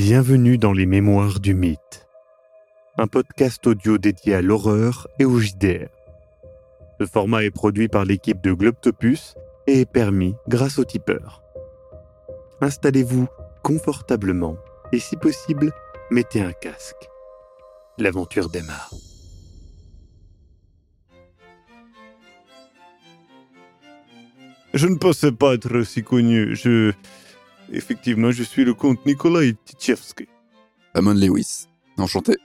Bienvenue dans les Mémoires du Mythe, un podcast audio dédié à l'horreur et au JDR. Ce format est produit par l'équipe de Globtopus et est permis grâce au tipeur. Installez-vous confortablement et si possible, mettez un casque. L'aventure démarre. Je ne pensais pas être si connu. Je. Effectivement, je suis le comte Nikolai Tchevsky. Amon Lewis. Enchanté.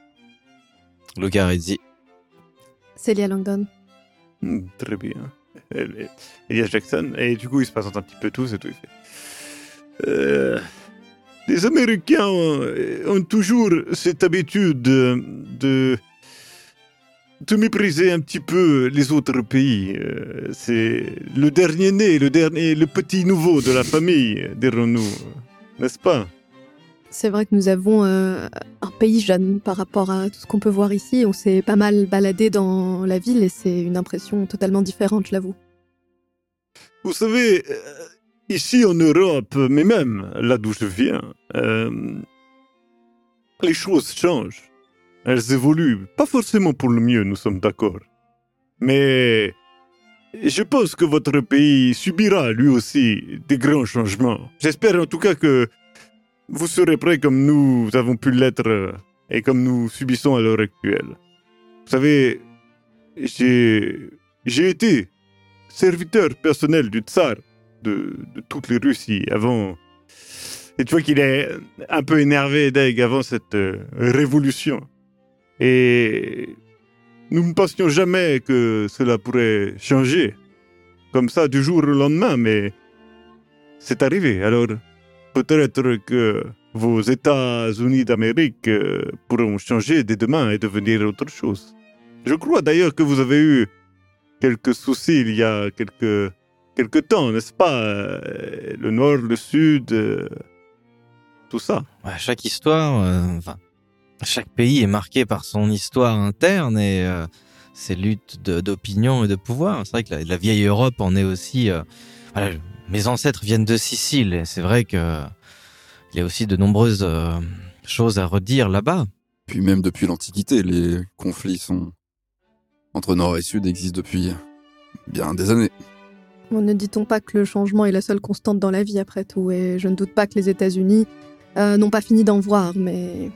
Luca Rizzi. Célia Langdon. Hmm, Très bien. Elias Jackson. Et du coup, ils se présentent un petit peu tous et tout. Fait. Euh, les Américains ont, ont toujours cette habitude de, de, de mépriser un petit peu les autres pays. Euh, C'est le dernier né, le dernier, le petit nouveau de la famille, dirons-nous. N'est-ce pas? C'est vrai que nous avons euh, un pays jeune par rapport à tout ce qu'on peut voir ici. On s'est pas mal baladé dans la ville et c'est une impression totalement différente, je l'avoue. Vous savez, euh, ici en Europe, mais même là d'où je viens, euh, les choses changent. Elles évoluent. Pas forcément pour le mieux, nous sommes d'accord. Mais je pense que votre pays subira lui aussi des grands changements. J'espère en tout cas que vous serez prêts comme nous avons pu l'être et comme nous subissons à l'heure actuelle. Vous savez, j'ai j'ai été serviteur personnel du tsar de, de toutes les Russies avant. Et tu vois qu'il est un peu énervé, Deg, avant cette euh, révolution. Et nous ne pensions jamais que cela pourrait changer. Comme ça, du jour au lendemain, mais c'est arrivé. Alors, peut-être que vos États-Unis d'Amérique euh, pourront changer dès demain et devenir autre chose. Je crois d'ailleurs que vous avez eu quelques soucis il y a quelques, quelques temps, n'est-ce pas? Euh, Le nord, le sud, euh, tout ça. Chaque histoire, euh, enfin, chaque pays est marqué par son histoire interne et euh, ses luttes d'opinion et de pouvoir. C'est vrai que la, la vieille Europe en est aussi. euh, voilà, mes ancêtres viennent de Sicile et c'est vrai que il y a aussi de nombreuses euh, choses à redire là-bas. Puis même depuis l'Antiquité, les conflits sont entre Nord et Sud existent depuis bien des années. Bon, ne dit-on pas que le changement est la seule constante dans la vie après tout Et je ne doute pas que les États-Unis euh, n'ont pas fini d'en voir, mais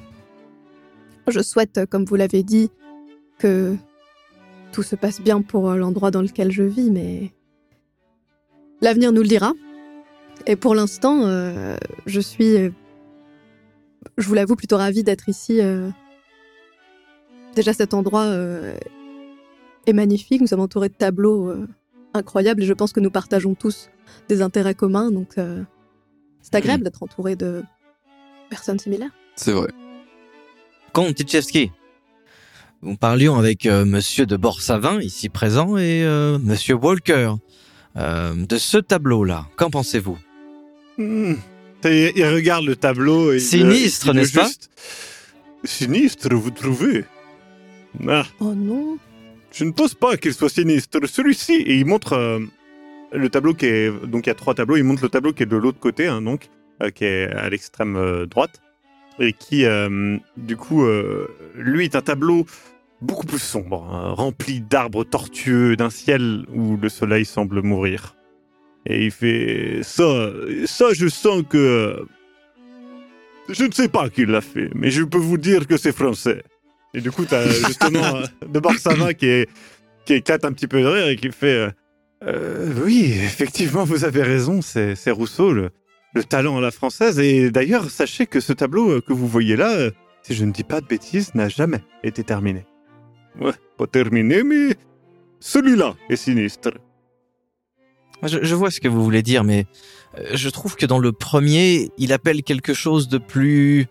je souhaite, comme vous l'avez dit, que tout se passe bien pour euh, l'endroit dans lequel je vis, mais l'avenir nous le dira. Et pour l'instant, euh, je suis, euh, je vous l'avoue, plutôt ravie d'être ici. euh. Déjà, cet endroit est magnifique. Nous sommes entourés de tableaux incroyables et je pense que nous partageons tous des intérêts communs. Donc, c'est agréable d'être entouré de personnes similaires. C'est vrai. Comte. Nous parlions avec euh, Monsieur de Borsavin, ici présent, et euh, Monsieur Walker. euh, de ce tableau-là, qu'en pensez-vous? Hmm. Et il regarde le tableau. Et il- Sinistre, n'est-ce pas? juste- Sinistre, vous trouvez? Ah, Oh non je ne pense pas qu'il soit sinistre. Celui-ci, et il montre euh, le tableau qui est. Donc il y a trois tableaux. Il montre le tableau qui est de l'autre côté, hein, donc, euh, qui est à l'extrême euh, droite. Et qui, euh, du coup, euh, lui est un tableau beaucoup plus sombre, hein, rempli d'arbres tortueux, d'un ciel où le soleil semble mourir. Et il fait ça, ça, je sens que. Je ne sais pas qui l'a fait, mais je peux vous dire que c'est français. Et du coup, t'as justement euh, de Borsavin qui, est, qui éclate un petit peu de rire et qui fait euh, Oui, effectivement, vous avez raison, c'est c'est Rousseau, le, le talent à la française. Et d'ailleurs, sachez que ce tableau euh, que vous voyez là, euh, si je ne dis pas de bêtises, n'a jamais été terminé. Ouais, pas terminé, mais celui-là est sinistre. je, je vois ce que vous voulez dire, mais euh, je trouve que dans le premier, il appelle quelque chose de plus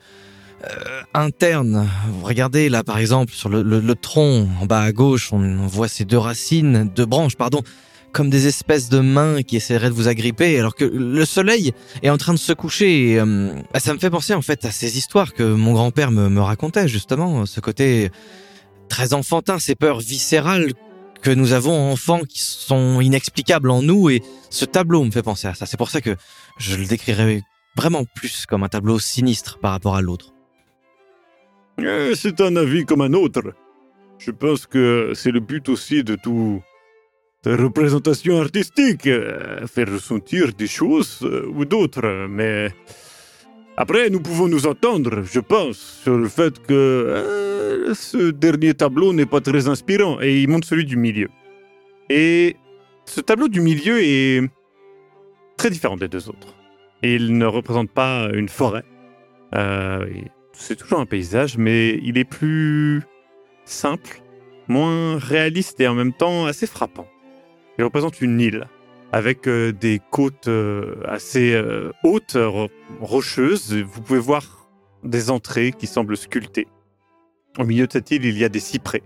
euh, interne. Vous regardez là, par exemple, sur le, le- le tronc, en bas à gauche, on, on voit ces deux racines, deux branches, pardon, comme des espèces de mains qui essaieraient de vous agripper, alors que le soleil est en train de se coucher. Et, euh, bah, ça me fait penser en fait à ces histoires que mon grand-père me, me racontait justement, ce côté très enfantin, ces peurs viscérales que nous avons enfants qui sont inexplicables en nous et ce tableau me fait penser à ça. C'est pour ça que je le décrirais vraiment plus comme un tableau sinistre par rapport à l'autre. Euh, C'est un avis comme un autre. Je pense que c'est le but aussi de tout de représentation artistique, euh, faire ressentir des choses euh, ou d'autres. Mais après, nous pouvons nous entendre, je pense, sur le fait que euh, ce dernier tableau n'est pas très inspirant. Et il montre celui du milieu. Et ce tableau du milieu est très différent des deux autres. Il ne représente pas une forêt. C'est toujours un paysage, mais il est plus simple, moins réaliste et en même temps assez frappant. Il représente une île avec euh, des côtes euh, assez euh, hautes, ro- rocheuses. Vous pouvez voir des entrées qui semblent sculptées. Au milieu de cette île, il y a des cyprès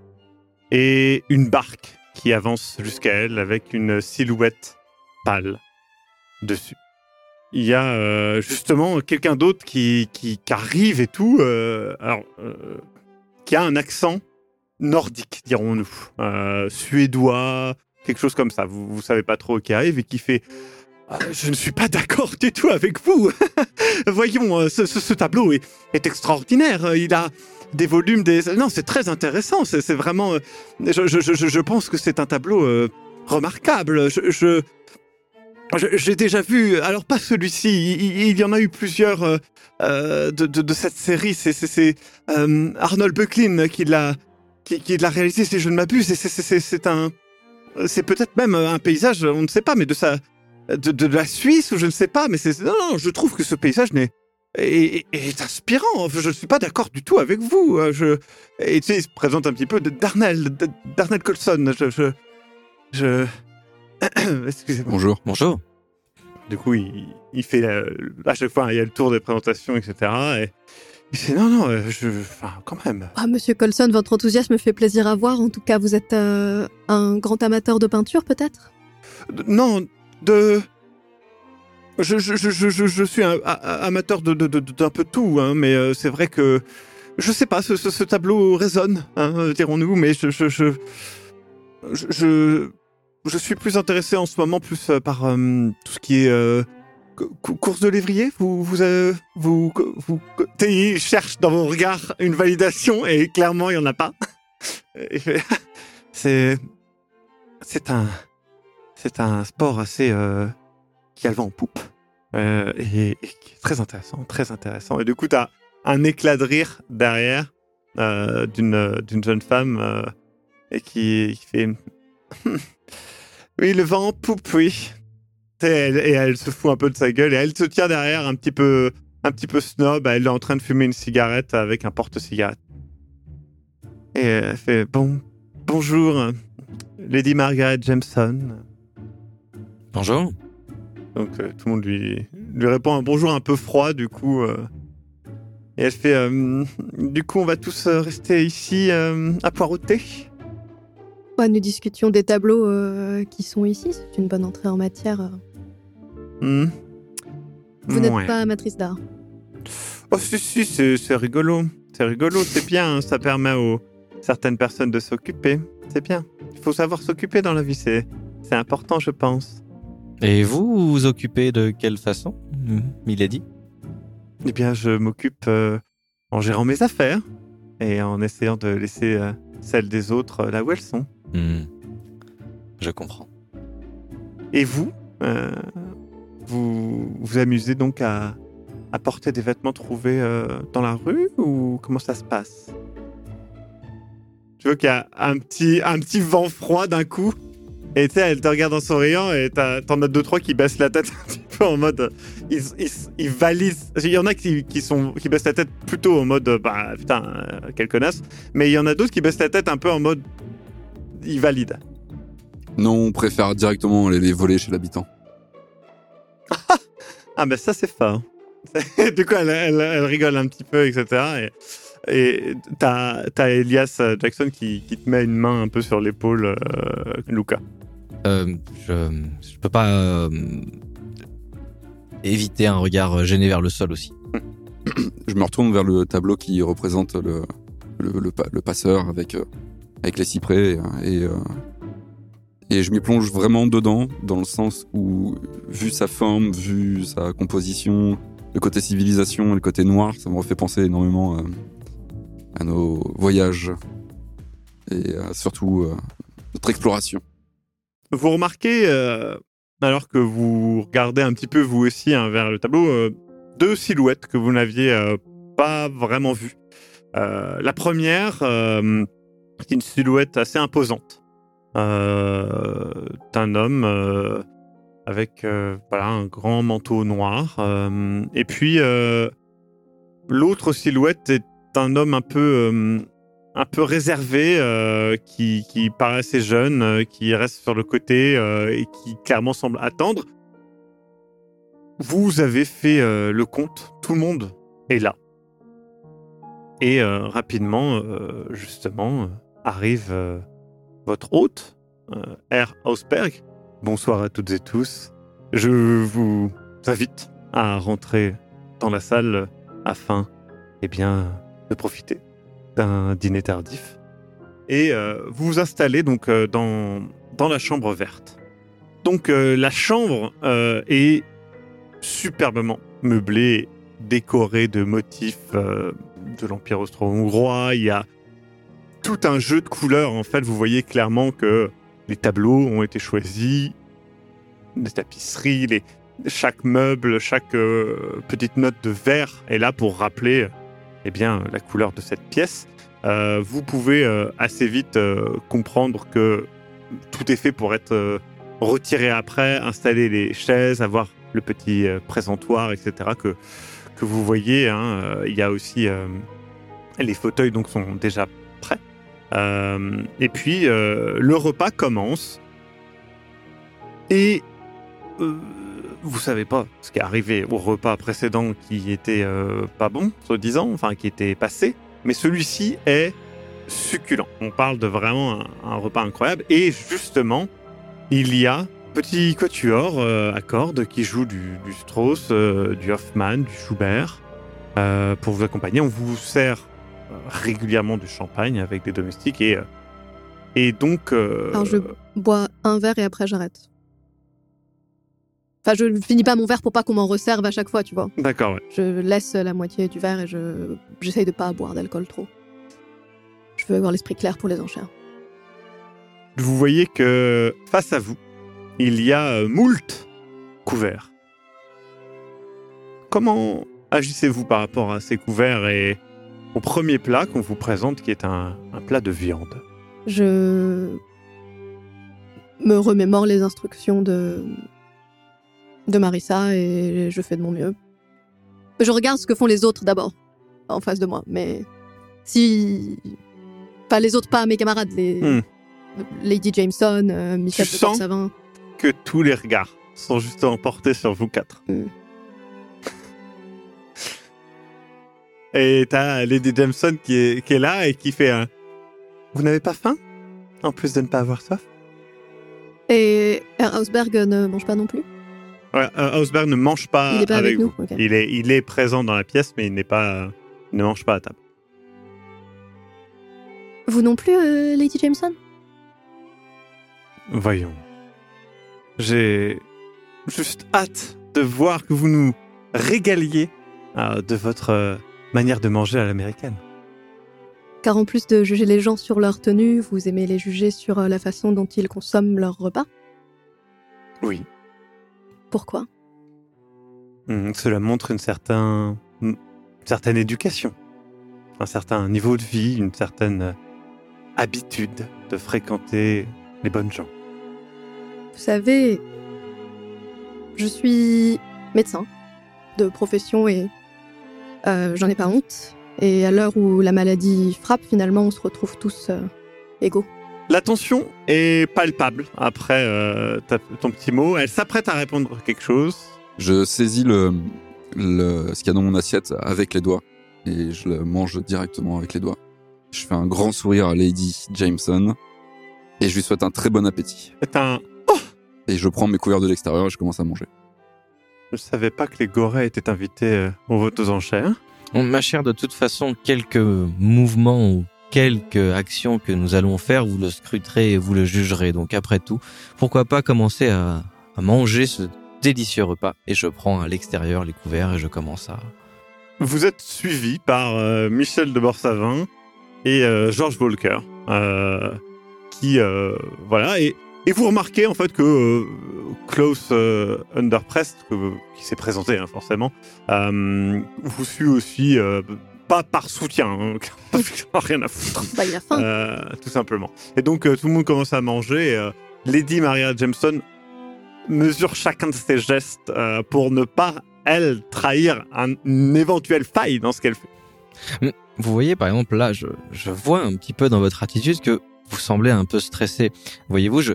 et une barque qui avance jusqu'à elle avec une silhouette pâle dessus. Il y a justement quelqu'un d'autre qui, qui, arrive et tout, alors, qui a un accent nordique, dirons-nous, suédois, quelque chose comme ça. Vous, vous savez pas trop qui arrive et qui fait. Ah, Je ne suis pas d'accord du tout avec vous. Voyons, euh, ce, tableau est, extraordinaire. Il a des volumes, des. Non, c'est très intéressant. C'est vraiment. euh, Je, je- je- pense que c'est un tableau euh, remarquable. Je. J'ai déjà vu, alors pas celui-ci, il, y en a eu plusieurs de, de- cette série. C'est- euh, Arnold Böcklin qui l'a qui, qui l'a réalisé, si je ne m'abuse. Et c'est un, c'est peut-être même un paysage, on ne sait pas, mais de sa, de, de la Suisse ou je ne sais pas. Mais c'est non, non, je trouve que ce paysage n'est est, est- est inspirant. Je ne suis pas d'accord du tout avec vous. Euh, Je et tu sais, il se présente un petit peu de Darnell, de- Darnell Colson. Je, je, je... excusez-moi. Bonjour. Bonjour. Du coup, il, il fait euh, à chaque fois, il y a le tour des présentations, etc. Et non, non, euh, je, enfin, quand même. Ah, Monsieur Colson, votre enthousiasme fait plaisir à voir. En tout cas, vous êtes euh, un grand amateur de peinture, peut-être? Non, de. Je, je, suis un, a- amateur de, de, de- d'un peu tout, hein, mais euh, c'est vrai que je sais pas, ce, ce, ce tableau résonne, hein, dirons-nous, mais je je, suis plus intéressé en ce moment plus par euh, tout ce qui est course de lévrier. Vous vous euh, vous vous, cherche dans vos regards une validation et clairement il y en a pas. C'est c'est un c'est un sport assez euh, qui a le vent en poupe euh, et, très intéressant, très intéressant. Et du coup, tu as un éclat de rire derrière d'une d'une jeune femme et qui, qui fait oui le vent en poupe, oui. Et elle, et elle se fout un peu de sa gueule et elle se tient derrière un petit peu un petit peu snob. Elle est en train de fumer une cigarette avec un porte-cigarette. Et elle fait bon bonjour Lady Margaret Jameson. Bonjour. Donc euh, tout le monde lui, lui répond un bonjour un peu froid du coup. euh. et elle fait euh, du coup on va tous rester ici euh, à poireauter. Ouais, Nous discutions des tableaux euh, qui sont ici. C'est une bonne entrée en matière. Hmm. Vous n'êtes Ouais. pas amatrice d'art. Oh si si c'est c'est rigolo, c'est rigolo, c'est bien, hein, ça permet aux certaines personnes de s'occuper, c'est bien. Il faut savoir s'occuper dans la vie, c'est c'est important je pense. Et vous vous vous occupez de quelle façon, Milady? Eh bien je m'occupe euh, en gérant mes affaires et en essayant de laisser euh, celles des autres euh, là où elles sont. Hmm. Je comprends. Et vous, euh, vous vous amusez donc à, à porter des vêtements trouvés euh, dans la rue ou comment ça se passe? Tu vois qu'il y a un petit, un petit vent froid d'un coup et tu sais, elle te regarde en souriant et t'en as deux trois qui baissent la tête un petit peu en mode ils, ils, valident. Il y en a qui, sont qui baissent la tête plutôt en mode bah putain euh, quelle connasse, mais il y en a d'autres qui baissent la tête un peu en mode ils valident. Non, on préfère directement les, les voler chez l'habitant. Ah ben ça c'est fort. du coup elle, elle- elle rigole un petit peu etc. Et t'as as Elias euh, Jackson qui, qui te met une main un peu sur l'épaule euh, Luca. Euh, je, je peux pas euh, éviter un regard gêné vers le sol aussi. Je me retourne vers le tableau qui représente le, le, le pa- le passeur avec, euh, avec les cyprès et, et, euh, et je m'y plonge vraiment dedans, dans le sens où, vu sa forme, vu sa composition, le côté civilisation et le côté noir, ça me refait penser énormément euh, à nos voyages et euh, surtout euh, notre exploration. Vous remarquez, alors que vous regardez un petit peu vous aussi hein, vers le tableau, deux silhouettes que vous n'aviez pas vraiment vues. La première, c'est une silhouette assez imposante d'un homme euh, avec euh, voilà, un grand manteau noir. euh, et puis, euh, l'autre silhouette est un homme un peu euh, un peu réservé, euh, qui, qui paraît assez jeune, euh, qui reste sur le côté euh, et qui clairement semble attendre. Vous avez fait euh, le compte, tout le monde est là. Et euh, rapidement, euh, justement, euh, arrive euh, votre hôte, euh, R. Hausberg. Bonsoir à toutes et tous. Je vous invite à rentrer dans la salle afin, eh bien, de profiter d'un dîner tardif. Et euh, vous vous installez donc euh, dans, dans la chambre verte. Donc euh, la chambre est superbement meublée, décorée de motifs de l'Empire austro-hongrois. Il y a tout un jeu de couleurs. En fait, vous voyez clairement que les tableaux ont été choisis, les tapisseries, les, chaque meuble, chaque euh, petite note de vert est là pour rappeler eh bien, la couleur de cette pièce. Euh, vous pouvez euh, assez vite comprendre que tout est fait pour être retiré après, installer les chaises, avoir le petit présentoir, etc. que, que vous voyez. hein. Il y a aussi les fauteuils donc sont déjà prêts. Euh, et puis euh, le repas commence et euh, vous savez pas ce qui est arrivé au repas précédent qui était euh, pas bon, soi-disant, enfin qui était passé, mais celui-ci est succulent. On parle de vraiment un, repas incroyable et justement, il y a petit quatuor à cordes qui joue du, du Strauss, du Hoffmann, du Schubert pour vous accompagner. On vous sert régulièrement du champagne avec des domestiques et euh, et donc euh, Alors, je bois un verre et après j'arrête. Enfin, je ne finis pas mon verre pour pas qu'on m'en resserve à chaque fois, tu vois. d'accord. ouais. Je laisse la moitié du verre et je j'essaye de pas boire d'alcool trop. Je veux avoir l'esprit clair pour les enchères. vous voyez que face à vous, il y a euh, moult couverts. Comment agissez-vous par rapport à ces couverts et au premier plat qu'on vous présente qui est un, un plat de viande Je me remémore les instructions de de Marissa et je fais de mon mieux. Je regarde ce que font les autres d'abord en face de moi, mais si pas les autres, pas mes camarades, les Hmm. Lady Jameson, euh, Michel Tu de sens Savin. Que tous les regards sont justement portés sur vous quatre. Mm. Et t'as Lady Jameson qui est, qui est là et qui fait un... Vous n'avez pas faim? En plus de ne pas avoir soif? Et Hausberg ne mange pas non plus? Ouais, Hausberg ne mange pas, Il est pas avec vous. nous. Il, est, il est présent dans la pièce, mais il n'est pas, il ne mange pas à table. Vous non plus, euh, Lady Jameson? Voyons. J'ai juste hâte de voir que vous nous régaliez euh, de votre euh, manière de manger à l'américaine. Car en plus de juger les gens sur leur tenue, vous aimez les juger sur euh, la façon dont ils consomment leur repas? Oui. Pourquoi? Hmm, cela montre une, certain, une certaine éducation, un certain niveau de vie, une certaine euh, habitude de fréquenter les bonnes gens. Vous savez, je suis médecin de profession et euh, j'en ai pas honte. Et à l'heure où la maladie frappe, finalement, on se retrouve tous euh, égaux. La tension est palpable après euh, ta- ton petit mot. Elle s'apprête à répondre quelque chose. Je saisis le, le, ce qu'il y a dans mon assiette avec les doigts et je le mange directement avec les doigts. Je fais un grand sourire à Lady Jameson et je lui souhaite un très bon appétit. C'est un... Et je prends mes couverts de l'extérieur et je commence à manger. Je savais pas que les Gorets étaient invités euh, au vote aux enchères. Bon, ma chère, de toute façon, quelques mouvements ou quelques actions que nous allons faire, vous le scruterez et vous le jugerez. Donc après tout, pourquoi pas commencer à, à manger ce délicieux repas? Et je prends à l'extérieur les couverts et je commence à. Vous êtes suivi par euh, Michel de Borsavin et euh, George Walker, euh, qui voilà et, et vous remarquez en fait que euh, Klaus euh, Underprest, que- qui s'est présenté hein, forcément, euh, vous suit aussi euh, pas par soutien, hein, parce qu'il en a rien à foutre. Bah, il a faim. Euh, tout simplement. Et donc euh, tout le monde commence à manger. et, euh, Lady Maria Jameson mesure chacun de ses gestes euh, pour ne pas, elle, trahir un- une éventuelle faille dans ce qu'elle fait. Vous voyez, par exemple, là, je, je vois un petit peu dans votre attitude que vous semblez un peu stressé. Voyez-vous, je,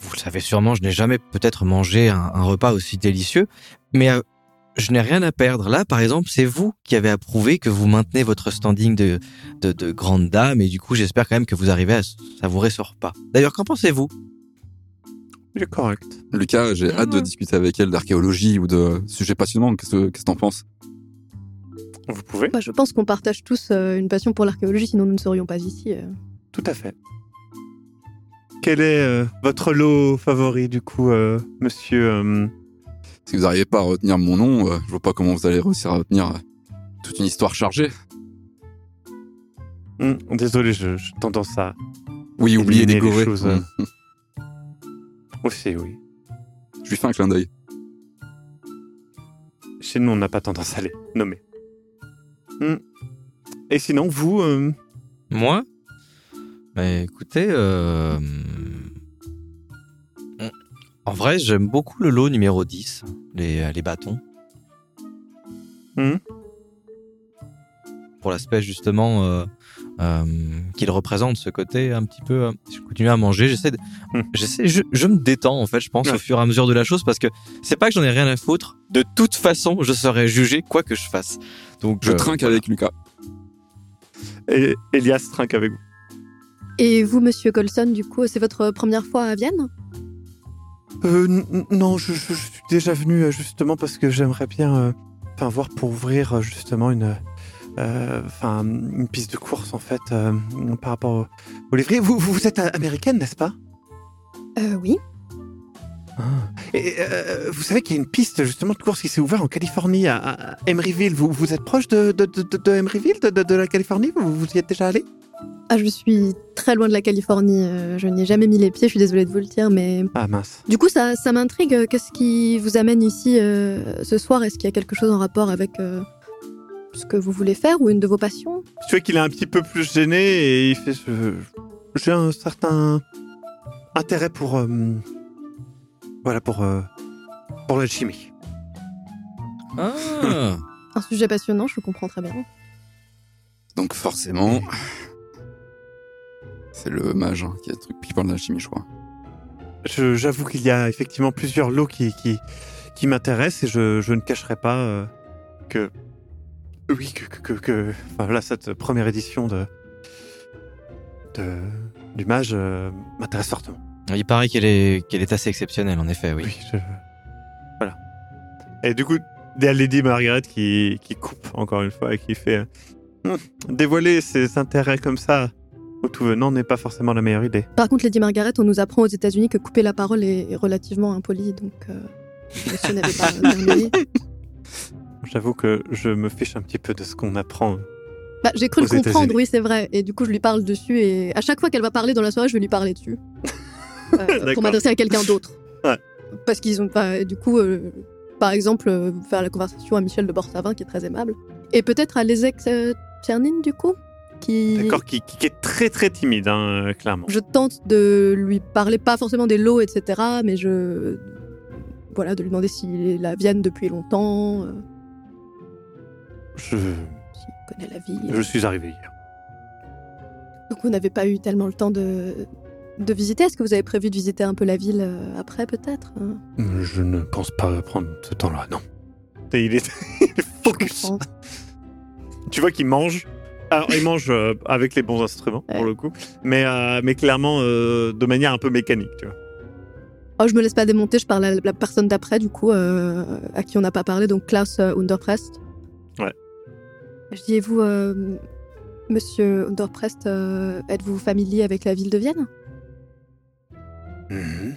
vous le savez sûrement, je n'ai jamais peut-être mangé un, un repas aussi délicieux, mais euh, je n'ai rien à perdre. Là, par exemple, c'est vous qui avez approuvé que vous maintenez votre standing de, de, de grande dame, et du coup, j'espère quand même que vous arrivez à savourer ce repas. D'ailleurs, qu'en pensez-vous? Il est correct. Lucas, j'ai hâte de discuter avec elle d'archéologie ou de sujets passionnants. Qu'est-ce que que t'en penses? Vous pouvez Bah, je pense qu'on partage tous euh, une passion pour l'archéologie, sinon nous ne serions pas ici. euh. Tout à fait. Quel est euh, votre lot favori, du coup, euh, monsieur euh, Si vous n'arrivez pas à retenir mon nom, euh, je vois pas comment vous allez réussir à retenir toute une histoire chargée. hum, Désolé, je- j'ai tendance à... Oui, oubliez Éliminer des gorées. choses. Aussi, oui. Je lui fais un clin d'œil. Chez nous, on n'a pas tendance à les nommer. Hum. Et sinon, vous... euh, Moi? Bah écoutez, euh... en vrai, j'aime beaucoup le lot numéro 10, les, les bâtons. Mhm. Pour l'aspect justement euh, euh, qu'il représente, ce côté un petit peu... euh, je continue à manger, j'essaie de... Mhm. j'essaie, je, je me détends en fait, je pense, au fur et à mesure de la chose, parce que c'est pas que j'en ai rien à foutre. De toute façon, je serai jugé quoi que je fasse. Donc, Je euh, trinque voilà. avec Lucas. et Elias trinque avec vous. Et vous, monsieur Colson, du coup, c'est votre première fois à Vienne? Euh, non, je, je- je suis déjà venu euh, justement parce que j'aimerais bien euh, enfin, voir pour ouvrir euh, justement une, euh, une piste de course en fait par rapport au, au. Vous, vous, êtes américaine, n'est-ce pas? Euh, oui. Et euh, vous savez qu'il y a une piste justement de course qui s'est ouverte en Californie, à, à Emeryville. Vous, vous êtes proche de, de, de, Emeryville, de, de- de la Californie? Vous, vous y êtes déjà allé? Ah, je suis très loin de la Californie. euh, je n'y ai jamais mis les pieds, je suis désolée de vous le dire, mais Ah mince. du coup, ça, ça m'intrigue. Qu'est-ce qui vous amène ici euh, ce soir? Est-ce qu'il y a quelque chose en rapport avec euh, ce que vous voulez faire ou une de vos passions? Tu vois qu'il est un petit peu plus gêné et il fait ce... J'ai un certain intérêt pour... euh, voilà, pour... euh, pour l'alchimie. Ah Un sujet passionnant, je le comprends très bien. Donc forcément, c'est le mage hein, qui a le truc qui parle de la chimie, je crois. J'avoue qu'il y a effectivement plusieurs lots qui, qui, qui m'intéressent et je, je ne cacherai pas euh, que... Oui, que... que, que, que- enfin, voilà, cette première édition de... de du mage euh, m'intéresse fortement. Il paraît qu'elle est, qu'elle est assez exceptionnelle, en effet, oui. Oui, je... Voilà. Et du coup, il y a Lady Margaret qui, qui coupe encore une fois et qui fait... euh, Hum, dévoiler ses intérêts comme ça tout venant n'est pas forcément la meilleure idée. Par contre, Lady Margaret, on nous apprend aux États-Unis que couper la parole est relativement impoli, donc euh, monsieur n'avait pas terminé. J'avoue que je me fiche un petit peu de ce qu'on apprend. Bah, j'ai cru le comprendre, oui, c'est vrai. Et du coup, je lui parle dessus. Et à chaque fois qu'elle va parler dans la soirée, je vais lui parler dessus. Euh, pour m'adresser à quelqu'un d'autre. Ouais. Parce qu'ils ont pas. Du coup, euh, par exemple, euh, faire la conversation à Michel de Borsavin, qui est très aimable. Et peut-être à Lezek euh, Tchernin, du coup? Qui... D'accord, qui, est très très timide, hein, euh, clairement. Je tente de lui parler, pas forcément des lots, etc. Mais je. Voilà, de lui demander s'il la vienne depuis longtemps, euh, Je, s'il connaît la ville. je suis arrivé hier. Donc vous n'avez pas eu tellement le temps de, de visiter. Est-ce que vous avez prévu de visiter un peu la ville euh, après, peut-être hein? Je ne pense pas prendre ce temps-là, non. Et il est, il est focus. Tu vois qu'il mange. Alors, il mange euh, avec les bons instruments, pour le coup. Mais, euh, mais clairement, euh, de manière un peu mécanique, tu vois. Oh, je me laisse pas démonter, je parle à la personne d'après, du coup, euh, à qui on n'a pas parlé, donc Klaus euh, Underprest. Ouais. Je dis, et vous, euh, monsieur Underprest, euh, êtes-vous familier avec la ville de Vienne? Mhm.